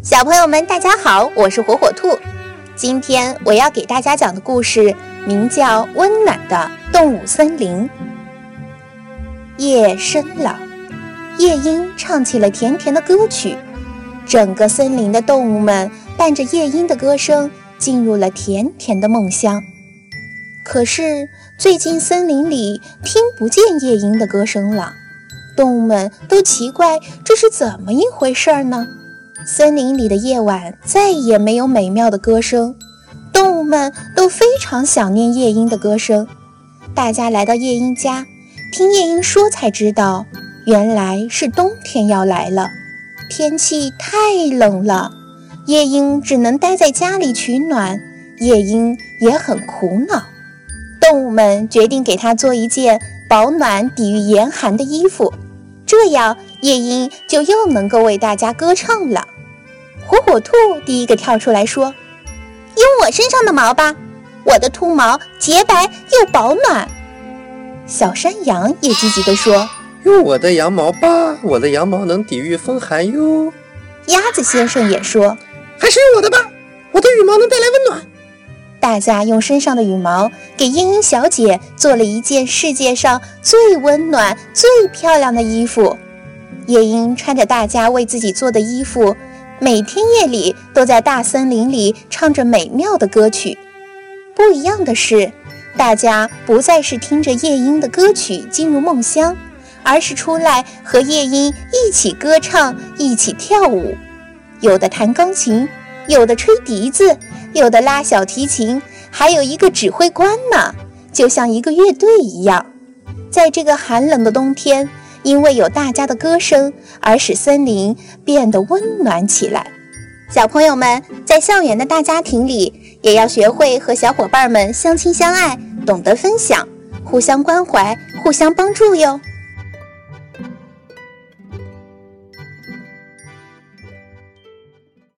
小朋友们，大家好，我是火火兔。今天我要给大家讲的故事名叫《温暖的动物森林》。夜深了，夜莺唱起了甜甜的歌曲，整个森林的动物们伴着夜莺的歌声进入了甜甜的梦乡。可是最近森林里听不见夜莺的歌声了，动物们都奇怪这是怎么一回事呢？森林里的夜晚再也没有美妙的歌声，动物们都非常想念夜莺的歌声。大家来到夜莺家，听夜莺说才知道，原来是冬天要来了，天气太冷了，夜莺只能待在家里取暖。夜莺也很苦恼，动物们决定给它做一件保暖、抵御严寒的衣服，这样夜莺就又能够为大家歌唱了。火火兔第一个跳出来说：“用我身上的毛吧，我的兔毛洁白又保暖。”小山羊也积极地说：“用我的羊毛吧，我的羊毛能抵御风寒哟。”鸭子先生也说：“还是用我的吧，我的羽毛能带来温暖。”大家用身上的羽毛给茵茵小姐做了一件世界上最温暖、最漂亮的衣服。夜莺穿着大家为自己做的衣服。每天夜里都在大森林里唱着美妙的歌曲。不一样的是，大家不再是听着夜莺的歌曲进入梦乡，而是出来和夜莺一起歌唱，一起跳舞。有的弹钢琴，有的吹笛子，有的拉小提琴，还有一个指挥官呢，就像一个乐队一样。在这个寒冷的冬天。因为有大家的歌声，而使森林变得温暖起来。小朋友们在校园的大家庭里，也要学会和小伙伴们相亲相爱，懂得分享，互相关怀，互相帮助哟。